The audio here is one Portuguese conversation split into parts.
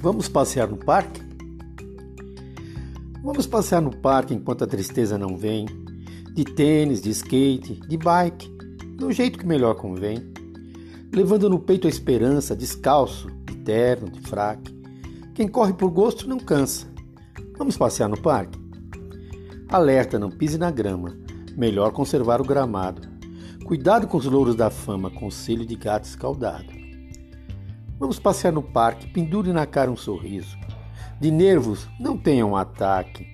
Vamos passear no parque? Vamos passear no parque enquanto a tristeza não vem. De tênis, de skate, de bike, do jeito que melhor convém. Levando no peito a esperança, descalço, de terno, de fraque. Quem corre por gosto não cansa. Vamos passear no parque? Alerta, não pise na grama. Melhor conservar o gramado. Cuidado com os louros da fama, conselho de gato escaldado. Vamos passear no parque, pendure na cara um sorriso. De nervos, não tenha um ataque.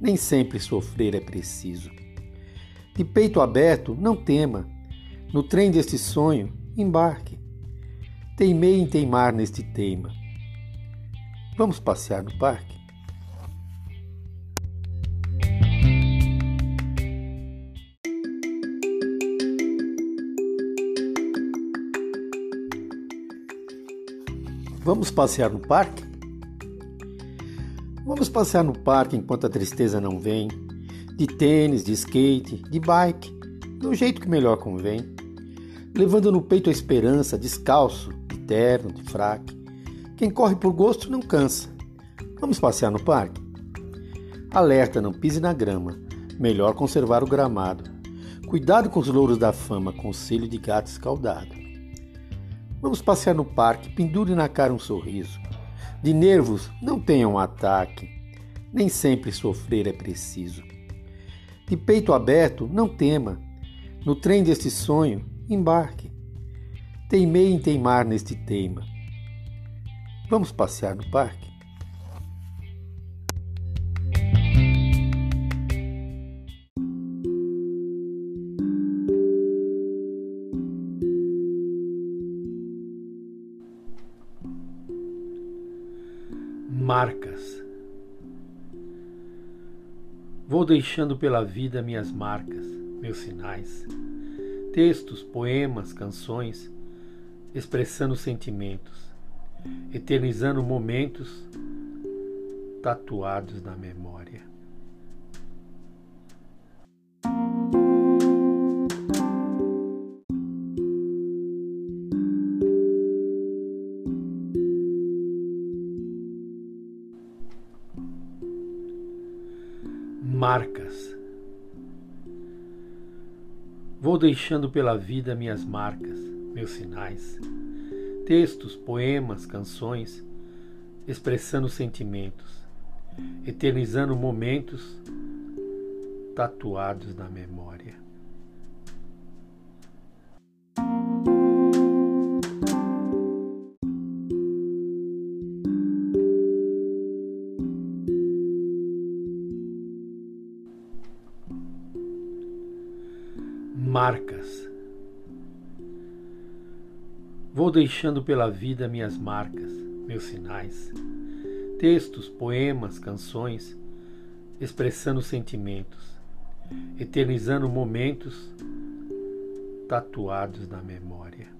Nem sempre sofrer é preciso. De peito aberto, não tema. No trem deste sonho, embarque. Teimei em teimar neste teima. Vamos passear no parque? Vamos passear no parque? Vamos passear no parque enquanto a tristeza não vem. De tênis, de skate, de bike, do jeito que melhor convém. Levando no peito a esperança, descalço, de terno, de fraque. Quem corre por gosto não cansa. Vamos passear no parque? Alerta, não pise na grama. Melhor conservar o gramado. Cuidado com os louros da fama, conselho de gato escaldado. Vamos passear no parque, pendure na cara um sorriso. De nervos, não tenha um ataque. Nem sempre sofrer é preciso. De peito aberto, não tema. No trem deste sonho, embarque. Teimei em teimar neste teima. Vamos passear no parque? Marcas. Vou deixando pela vida minhas marcas, meus sinais. Textos, poemas, canções, expressando sentimentos, eternizando momentos tatuados na memória. Marcas. Vou deixando pela vida minhas marcas, meus sinais. Textos, poemas, canções, expressando sentimentos, eternizando momentos tatuados na memória. Marcas. Vou deixando pela vida minhas marcas, meus sinais. Textos, poemas, canções, expressando sentimentos, eternizando momentos tatuados na memória.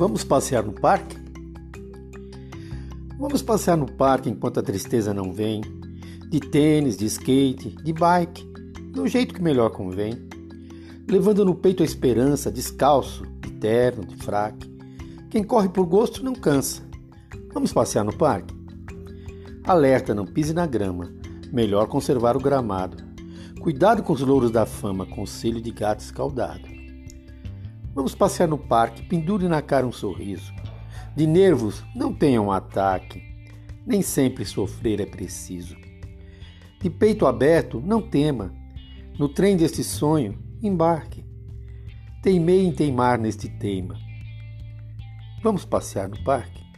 Vamos passear no parque? Vamos passear no parque enquanto a tristeza não vem. De tênis, de skate, de bike, do jeito que melhor convém. Levando no peito a esperança, descalço, de terno, de fraque. Quem corre por gosto não cansa. Vamos passear no parque? Alerta, não pise na grama. Melhor conservar o gramado. Cuidado com os louros da fama, conselho de gato escaldado. Vamos passear no parque, pendure na cara um sorriso. De nervos, não tenha um ataque. Nem sempre sofrer é preciso. De peito aberto, não tema. No trem deste sonho, embarque. Teimei em teimar neste teima. Vamos passear no parque?